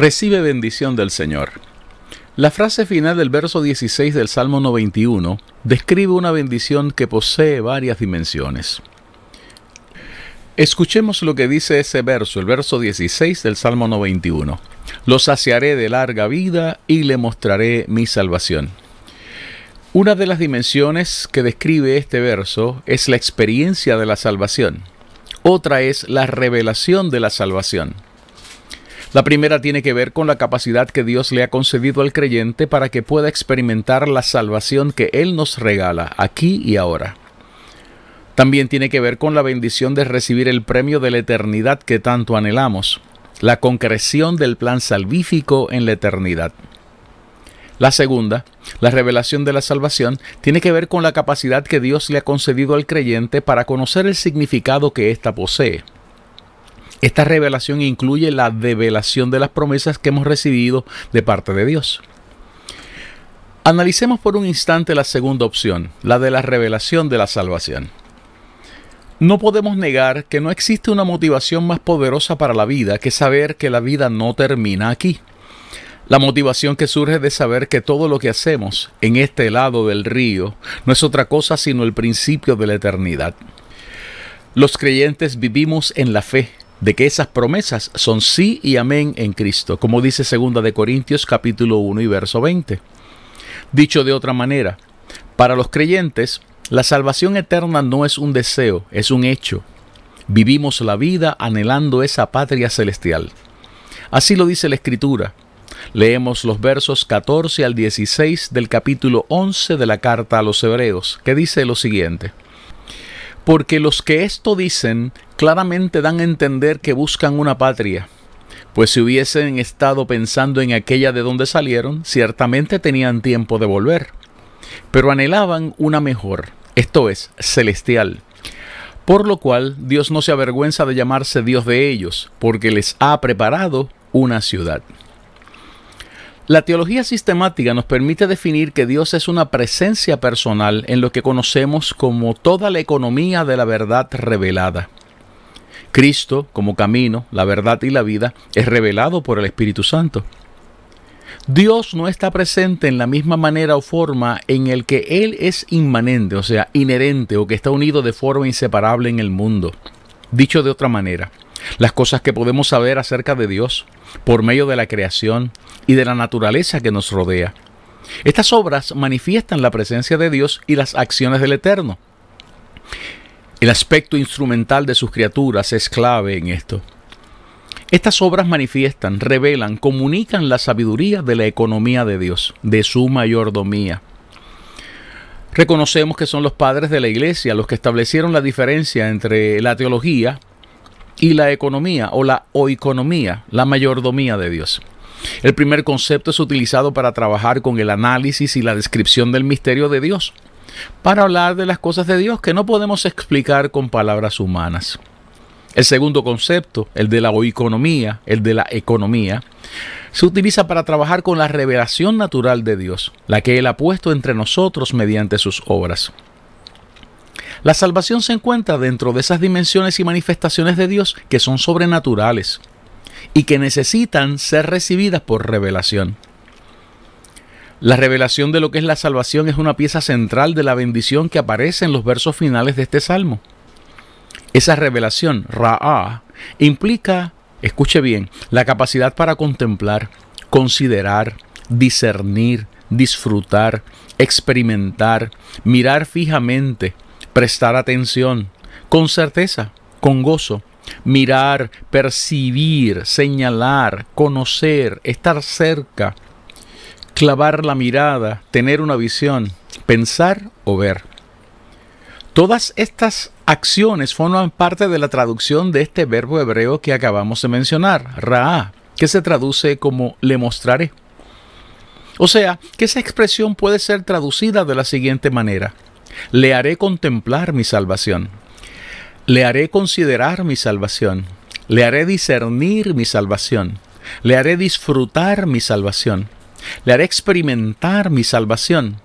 Recibe bendición del Señor. La frase final del verso 16 del Salmo 91 describe una bendición que posee varias dimensiones. Escuchemos lo que dice ese verso, el verso 16 del Salmo 91. Lo saciaré de larga vida y le mostraré mi salvación. Una de las dimensiones que describe este verso es la experiencia de la salvación. Otra es la revelación de la salvación. La primera tiene que ver con la capacidad que Dios le ha concedido al creyente para que pueda experimentar la salvación que Él nos regala aquí y ahora. También tiene que ver con la bendición de recibir el premio de la eternidad que tanto anhelamos, la concreción del plan salvífico en la eternidad. La segunda, la revelación de la salvación, tiene que ver con la capacidad que Dios le ha concedido al creyente para conocer el significado que ésta posee. Esta revelación incluye la develación de las promesas que hemos recibido de parte de Dios. Analicemos por un instante la segunda opción, la de la revelación de la salvación. No podemos negar que no existe una motivación más poderosa para la vida que saber que la vida no termina aquí. La motivación que surge de saber que todo lo que hacemos en este lado del río no es otra cosa sino el principio de la eternidad. Los creyentes vivimos en la fe, de que esas promesas son sí y amén en Cristo, como dice 2 de Corintios capítulo 1 y verso 20. Dicho de otra manera, para los creyentes, la salvación eterna no es un deseo, es un hecho. Vivimos la vida anhelando esa patria celestial. Así lo dice la Escritura. Leemos los versos 14 al 16 del capítulo 11 de la carta a los Hebreos, que dice lo siguiente. Porque los que esto dicen claramente dan a entender que buscan una patria, pues si hubiesen estado pensando en aquella de donde salieron, ciertamente tenían tiempo de volver, pero anhelaban una mejor, esto es, celestial. Por lo cual Dios no se avergüenza de llamarse Dios de ellos, porque les ha preparado una ciudad. La teología sistemática nos permite definir que Dios es una presencia personal en lo que conocemos como toda la economía de la verdad revelada. Cristo, como camino, la verdad y la vida, es revelado por el Espíritu Santo. Dios no está presente en la misma manera o forma en el que Él es inmanente, o sea, inherente o que está unido de forma inseparable en el mundo. Dicho de otra manera, las cosas que podemos saber acerca de Dios por medio de la creación y de la naturaleza que nos rodea. Estas obras manifiestan la presencia de Dios y las acciones del Eterno. El aspecto instrumental de sus criaturas es clave en esto. Estas obras manifiestan, revelan, comunican la sabiduría de la economía de Dios, de su mayordomía. Reconocemos que son los padres de la Iglesia los que establecieron la diferencia entre la teología y la economía o la oeconomía, la mayordomía de Dios. El primer concepto es utilizado para trabajar con el análisis y la descripción del misterio de Dios, para hablar de las cosas de Dios que no podemos explicar con palabras humanas. El segundo concepto, el de la oeconomía, el de la economía, se utiliza para trabajar con la revelación natural de Dios, la que Él ha puesto entre nosotros mediante sus obras. La salvación se encuentra dentro de esas dimensiones y manifestaciones de Dios que son sobrenaturales y que necesitan ser recibidas por revelación. La revelación de lo que es la salvación es una pieza central de la bendición que aparece en los versos finales de este salmo. Esa revelación, Ra'ah, implica, escuche bien, la capacidad para contemplar, considerar, discernir, disfrutar, experimentar, mirar fijamente, prestar atención, con certeza, con gozo, mirar, percibir, señalar, conocer, estar cerca, clavar la mirada, tener una visión, pensar o ver. Todas estas acciones forman parte de la traducción de este verbo hebreo que acabamos de mencionar, ra'a, que se traduce como le mostraré. O sea, que esa expresión puede ser traducida de la siguiente manera. Le haré contemplar mi salvación. Le haré considerar mi salvación. Le haré discernir mi salvación. Le haré disfrutar mi salvación. Le haré experimentar mi salvación.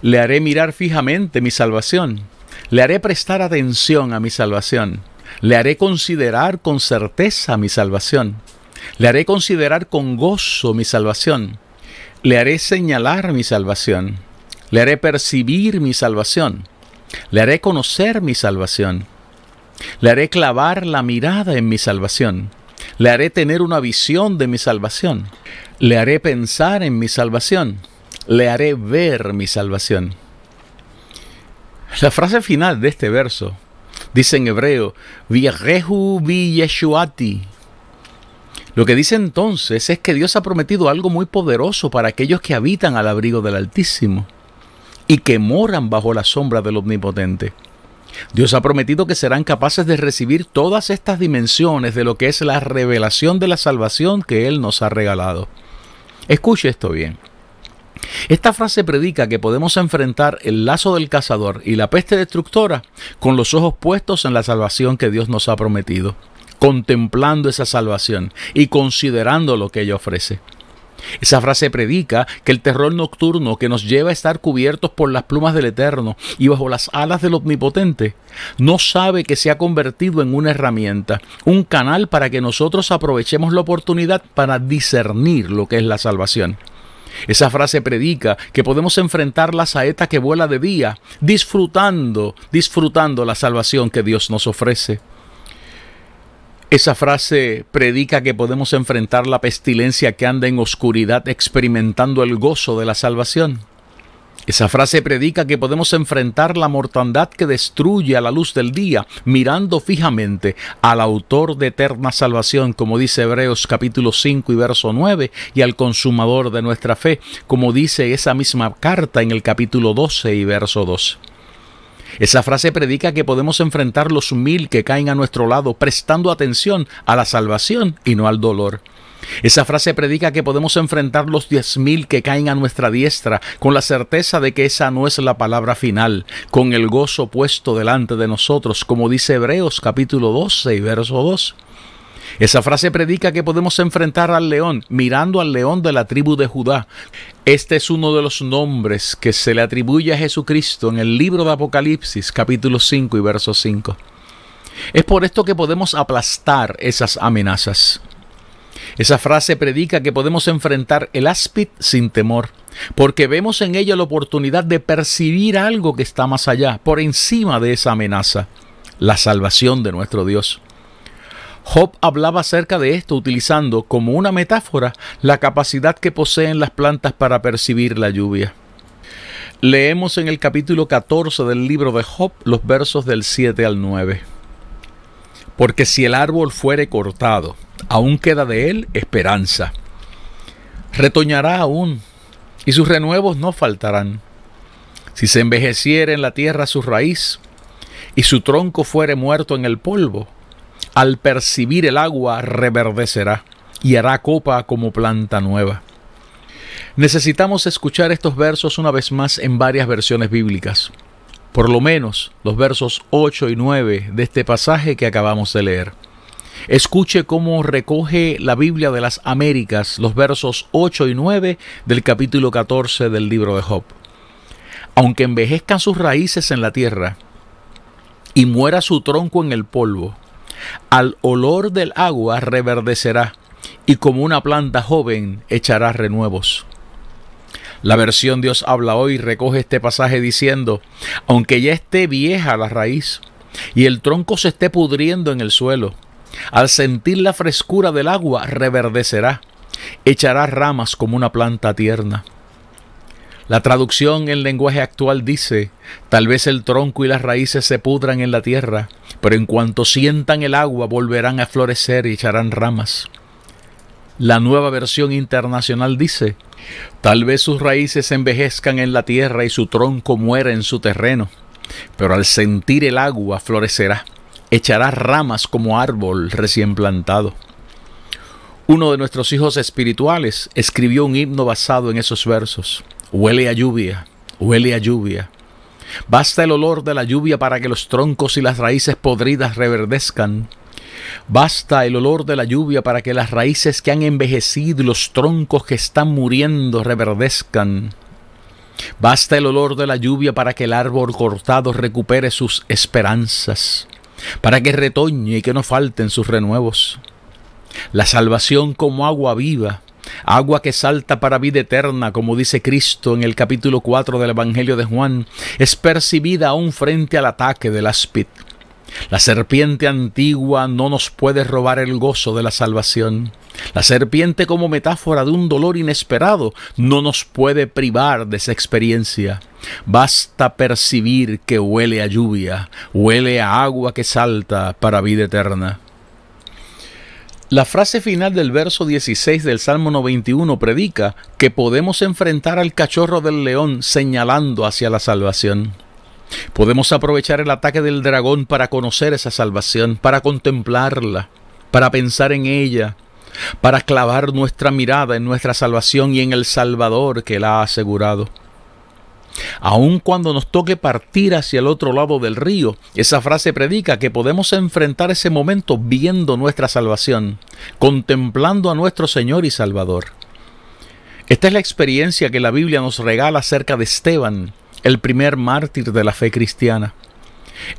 Le haré mirar fijamente mi salvación. Le haré prestar atención a mi salvación. Le haré considerar con certeza mi salvación. Le haré considerar con gozo mi salvación. Le haré señalar mi salvación. Le haré percibir mi salvación. Le haré conocer mi salvación. Le haré clavar la mirada en mi salvación. Le haré tener una visión de mi salvación. Le haré pensar en mi salvación. Le haré ver mi salvación. La frase final de este verso dice en hebreo, Vierehu vi Yeshuati, lo que dice entonces es que Dios ha prometido algo muy poderoso para aquellos que habitan al abrigo del Altísimo y que moran bajo la sombra del Omnipotente. Dios ha prometido que serán capaces de recibir todas estas dimensiones de lo que es la revelación de la salvación que Él nos ha regalado. Escuche esto bien. Esta frase predica que podemos enfrentar el lazo del cazador y la peste destructora con los ojos puestos en la salvación que Dios nos ha prometido contemplando esa salvación y considerando lo que ella ofrece. Esa frase predica que el terror nocturno que nos lleva a estar cubiertos por las plumas del Eterno y bajo las alas del Omnipotente no sabe que se ha convertido en una herramienta, un canal para que nosotros aprovechemos la oportunidad para discernir lo que es la salvación. Esa frase predica que podemos enfrentar la saeta que vuela de día, disfrutando, disfrutando la salvación que Dios nos ofrece. Esa frase predica que podemos enfrentar la pestilencia que anda en oscuridad experimentando el gozo de la salvación. Esa frase predica que podemos enfrentar la mortandad que destruye a la luz del día, mirando fijamente al autor de eterna salvación, como dice Hebreos capítulo 5 y verso 9, y al consumador de nuestra fe, como dice esa misma carta en el capítulo 12 y verso 2. Esa frase predica que podemos enfrentar los mil que caen a nuestro lado prestando atención a la salvación y no al dolor. Esa frase predica que podemos enfrentar los diez mil que caen a nuestra diestra con la certeza de que esa no es la palabra final, con el gozo puesto delante de nosotros, como dice Hebreos capítulo 12 y verso 2. Esa frase predica que podemos enfrentar al león mirando al león de la tribu de Judá. Este es uno de los nombres que se le atribuye a Jesucristo en el libro de Apocalipsis capítulo 5 y verso 5. Es por esto que podemos aplastar esas amenazas. Esa frase predica que podemos enfrentar el áspid sin temor, porque vemos en ella la oportunidad de percibir algo que está más allá, por encima de esa amenaza, la salvación de nuestro Dios. Job hablaba acerca de esto utilizando como una metáfora la capacidad que poseen las plantas para percibir la lluvia. Leemos en el capítulo 14 del libro de Job los versos del 7 al 9. Porque si el árbol fuere cortado, aún queda de él esperanza. Retoñará aún, y sus renuevos no faltarán. Si se envejeciere en la tierra su raíz, y su tronco fuere muerto en el polvo, al percibir el agua reverdecerá y hará copa como planta nueva. Necesitamos escuchar estos versos una vez más en varias versiones bíblicas, por lo menos los versos 8 y 9 de este pasaje que acabamos de leer. Escuche cómo recoge la Biblia de las Américas los versos 8 y 9 del capítulo 14 del libro de Job. Aunque envejezcan sus raíces en la tierra y muera su tronco en el polvo, al olor del agua reverdecerá y como una planta joven echará renuevos. La versión Dios habla hoy recoge este pasaje diciendo, aunque ya esté vieja la raíz y el tronco se esté pudriendo en el suelo, al sentir la frescura del agua reverdecerá, echará ramas como una planta tierna. La traducción en lenguaje actual dice, tal vez el tronco y las raíces se pudran en la tierra, pero en cuanto sientan el agua volverán a florecer y echarán ramas. La nueva versión internacional dice, tal vez sus raíces envejezcan en la tierra y su tronco muera en su terreno, pero al sentir el agua florecerá, echará ramas como árbol recién plantado. Uno de nuestros hijos espirituales escribió un himno basado en esos versos. Huele a lluvia, huele a lluvia. Basta el olor de la lluvia para que los troncos y las raíces podridas reverdezcan. Basta el olor de la lluvia para que las raíces que han envejecido y los troncos que están muriendo reverdezcan. Basta el olor de la lluvia para que el árbol cortado recupere sus esperanzas, para que retoñe y que no falten sus renuevos. La salvación como agua viva, agua que salta para vida eterna, como dice Cristo en el capítulo 4 del Evangelio de Juan, es percibida aún frente al ataque del áspid. La serpiente antigua no nos puede robar el gozo de la salvación. La serpiente como metáfora de un dolor inesperado no nos puede privar de esa experiencia. Basta percibir que huele a lluvia, huele a agua que salta para vida eterna. La frase final del verso 16 del Salmo 91 predica que podemos enfrentar al cachorro del león señalando hacia la salvación. Podemos aprovechar el ataque del dragón para conocer esa salvación, para contemplarla, para pensar en ella, para clavar nuestra mirada en nuestra salvación y en el Salvador que la ha asegurado. Aun cuando nos toque partir hacia el otro lado del río, esa frase predica que podemos enfrentar ese momento viendo nuestra salvación, contemplando a nuestro Señor y Salvador. Esta es la experiencia que la Biblia nos regala acerca de Esteban, el primer mártir de la fe cristiana.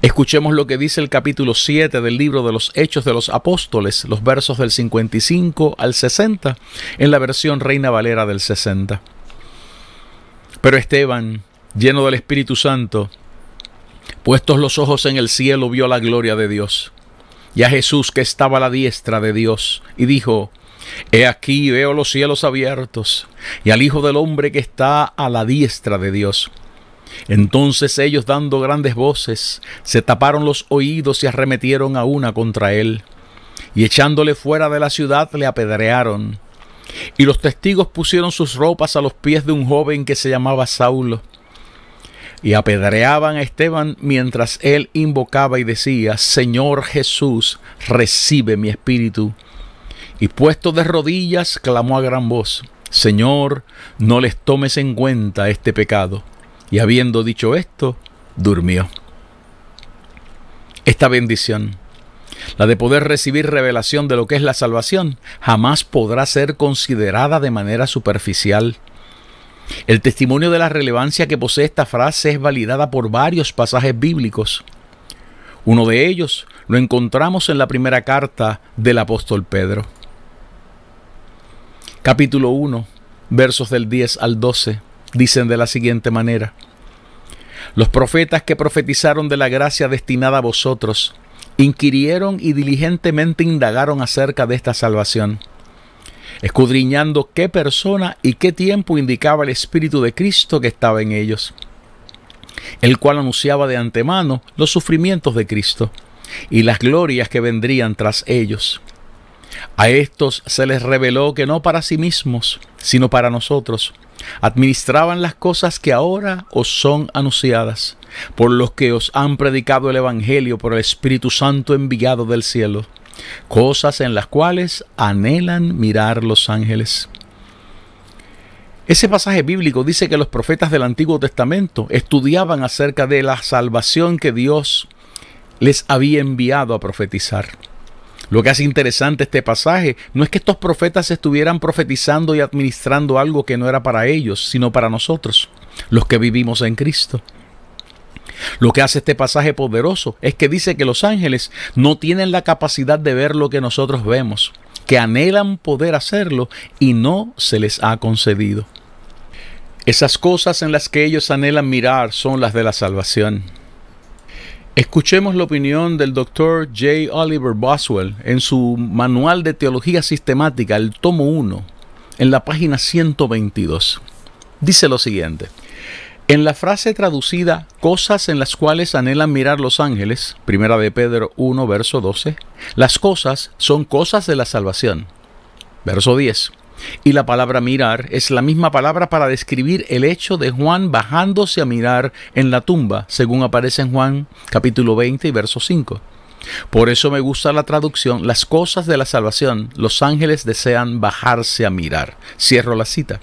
Escuchemos lo que dice el capítulo 7 del libro de los Hechos de los Apóstoles, los versos del 55 al 60, en la versión Reina Valera del 60. Pero Esteban, lleno del Espíritu Santo, puestos los ojos en el cielo, vio la gloria de Dios y a Jesús que estaba a la diestra de Dios, y dijo, He aquí veo los cielos abiertos y al Hijo del Hombre que está a la diestra de Dios. Entonces ellos, dando grandes voces, se taparon los oídos y arremetieron a una contra él, y echándole fuera de la ciudad le apedrearon. Y los testigos pusieron sus ropas a los pies de un joven que se llamaba Saulo. Y apedreaban a Esteban mientras él invocaba y decía, Señor Jesús, recibe mi espíritu. Y puesto de rodillas, clamó a gran voz, Señor, no les tomes en cuenta este pecado. Y habiendo dicho esto, durmió. Esta bendición la de poder recibir revelación de lo que es la salvación, jamás podrá ser considerada de manera superficial. El testimonio de la relevancia que posee esta frase es validada por varios pasajes bíblicos. Uno de ellos lo encontramos en la primera carta del apóstol Pedro. Capítulo 1, versos del 10 al 12, dicen de la siguiente manera. Los profetas que profetizaron de la gracia destinada a vosotros, inquirieron y diligentemente indagaron acerca de esta salvación, escudriñando qué persona y qué tiempo indicaba el Espíritu de Cristo que estaba en ellos, el cual anunciaba de antemano los sufrimientos de Cristo y las glorias que vendrían tras ellos. A estos se les reveló que no para sí mismos, sino para nosotros, administraban las cosas que ahora os son anunciadas, por los que os han predicado el Evangelio por el Espíritu Santo enviado del cielo, cosas en las cuales anhelan mirar los ángeles. Ese pasaje bíblico dice que los profetas del Antiguo Testamento estudiaban acerca de la salvación que Dios les había enviado a profetizar. Lo que hace interesante este pasaje no es que estos profetas estuvieran profetizando y administrando algo que no era para ellos, sino para nosotros, los que vivimos en Cristo. Lo que hace este pasaje poderoso es que dice que los ángeles no tienen la capacidad de ver lo que nosotros vemos, que anhelan poder hacerlo y no se les ha concedido. Esas cosas en las que ellos anhelan mirar son las de la salvación. Escuchemos la opinión del Dr. J. Oliver Boswell en su Manual de Teología Sistemática, el tomo 1, en la página 122. dice lo siguiente. En la frase traducida cosas en las cuales anhelan mirar los ángeles, primera de Pedro 1, verso 12, las cosas son cosas de la salvación. Verso 10. Y la palabra mirar es la misma palabra para describir el hecho de Juan bajándose a mirar en la tumba, según aparece en Juan capítulo 20 y verso 5. Por eso me gusta la traducción, las cosas de la salvación, los ángeles desean bajarse a mirar. Cierro la cita.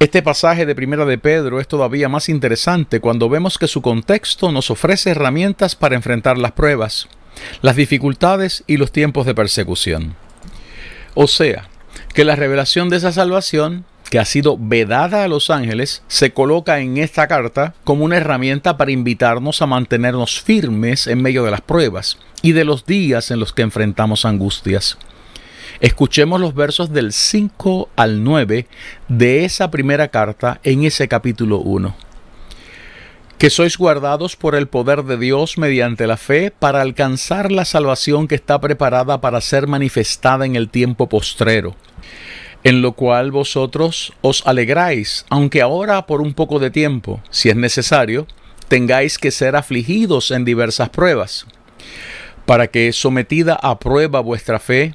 Este pasaje de Primera de Pedro es todavía más interesante cuando vemos que su contexto nos ofrece herramientas para enfrentar las pruebas, las dificultades y los tiempos de persecución. O sea, que la revelación de esa salvación, que ha sido vedada a los ángeles, se coloca en esta carta como una herramienta para invitarnos a mantenernos firmes en medio de las pruebas y de los días en los que enfrentamos angustias. Escuchemos los versos del 5 al 9 de esa primera carta en ese capítulo 1 que sois guardados por el poder de Dios mediante la fe para alcanzar la salvación que está preparada para ser manifestada en el tiempo postrero, en lo cual vosotros os alegráis, aunque ahora por un poco de tiempo, si es necesario, tengáis que ser afligidos en diversas pruebas, para que sometida a prueba vuestra fe,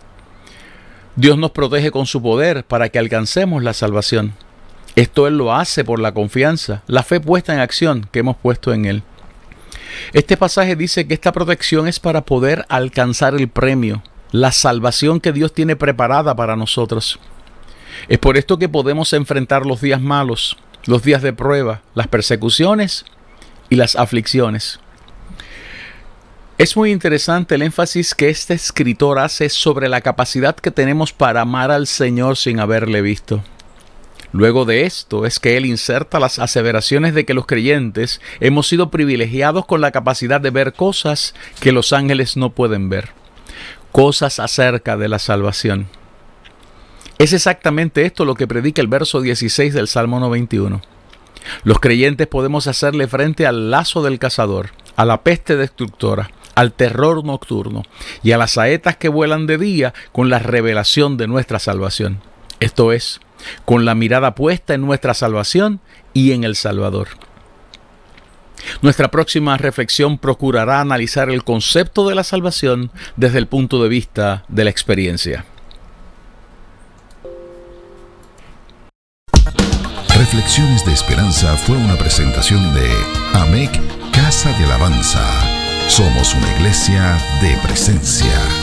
Dios nos protege con su poder para que alcancemos la salvación. Esto Él lo hace por la confianza, la fe puesta en acción que hemos puesto en Él. Este pasaje dice que esta protección es para poder alcanzar el premio, la salvación que Dios tiene preparada para nosotros. Es por esto que podemos enfrentar los días malos, los días de prueba, las persecuciones y las aflicciones. Es muy interesante el énfasis que este escritor hace sobre la capacidad que tenemos para amar al Señor sin haberle visto. Luego de esto es que él inserta las aseveraciones de que los creyentes hemos sido privilegiados con la capacidad de ver cosas que los ángeles no pueden ver, cosas acerca de la salvación. Es exactamente esto lo que predica el verso 16 del Salmo 91. Los creyentes podemos hacerle frente al lazo del cazador, a la peste destructora, al terror nocturno y a las saetas que vuelan de día con la revelación de nuestra salvación. Esto es, con la mirada puesta en nuestra salvación y en el Salvador. Nuestra próxima reflexión procurará analizar el concepto de la salvación desde el punto de vista de la experiencia. Reflexiones de Esperanza fue una presentación de AMEC Casa de Alabanza. Somos una iglesia de presencia.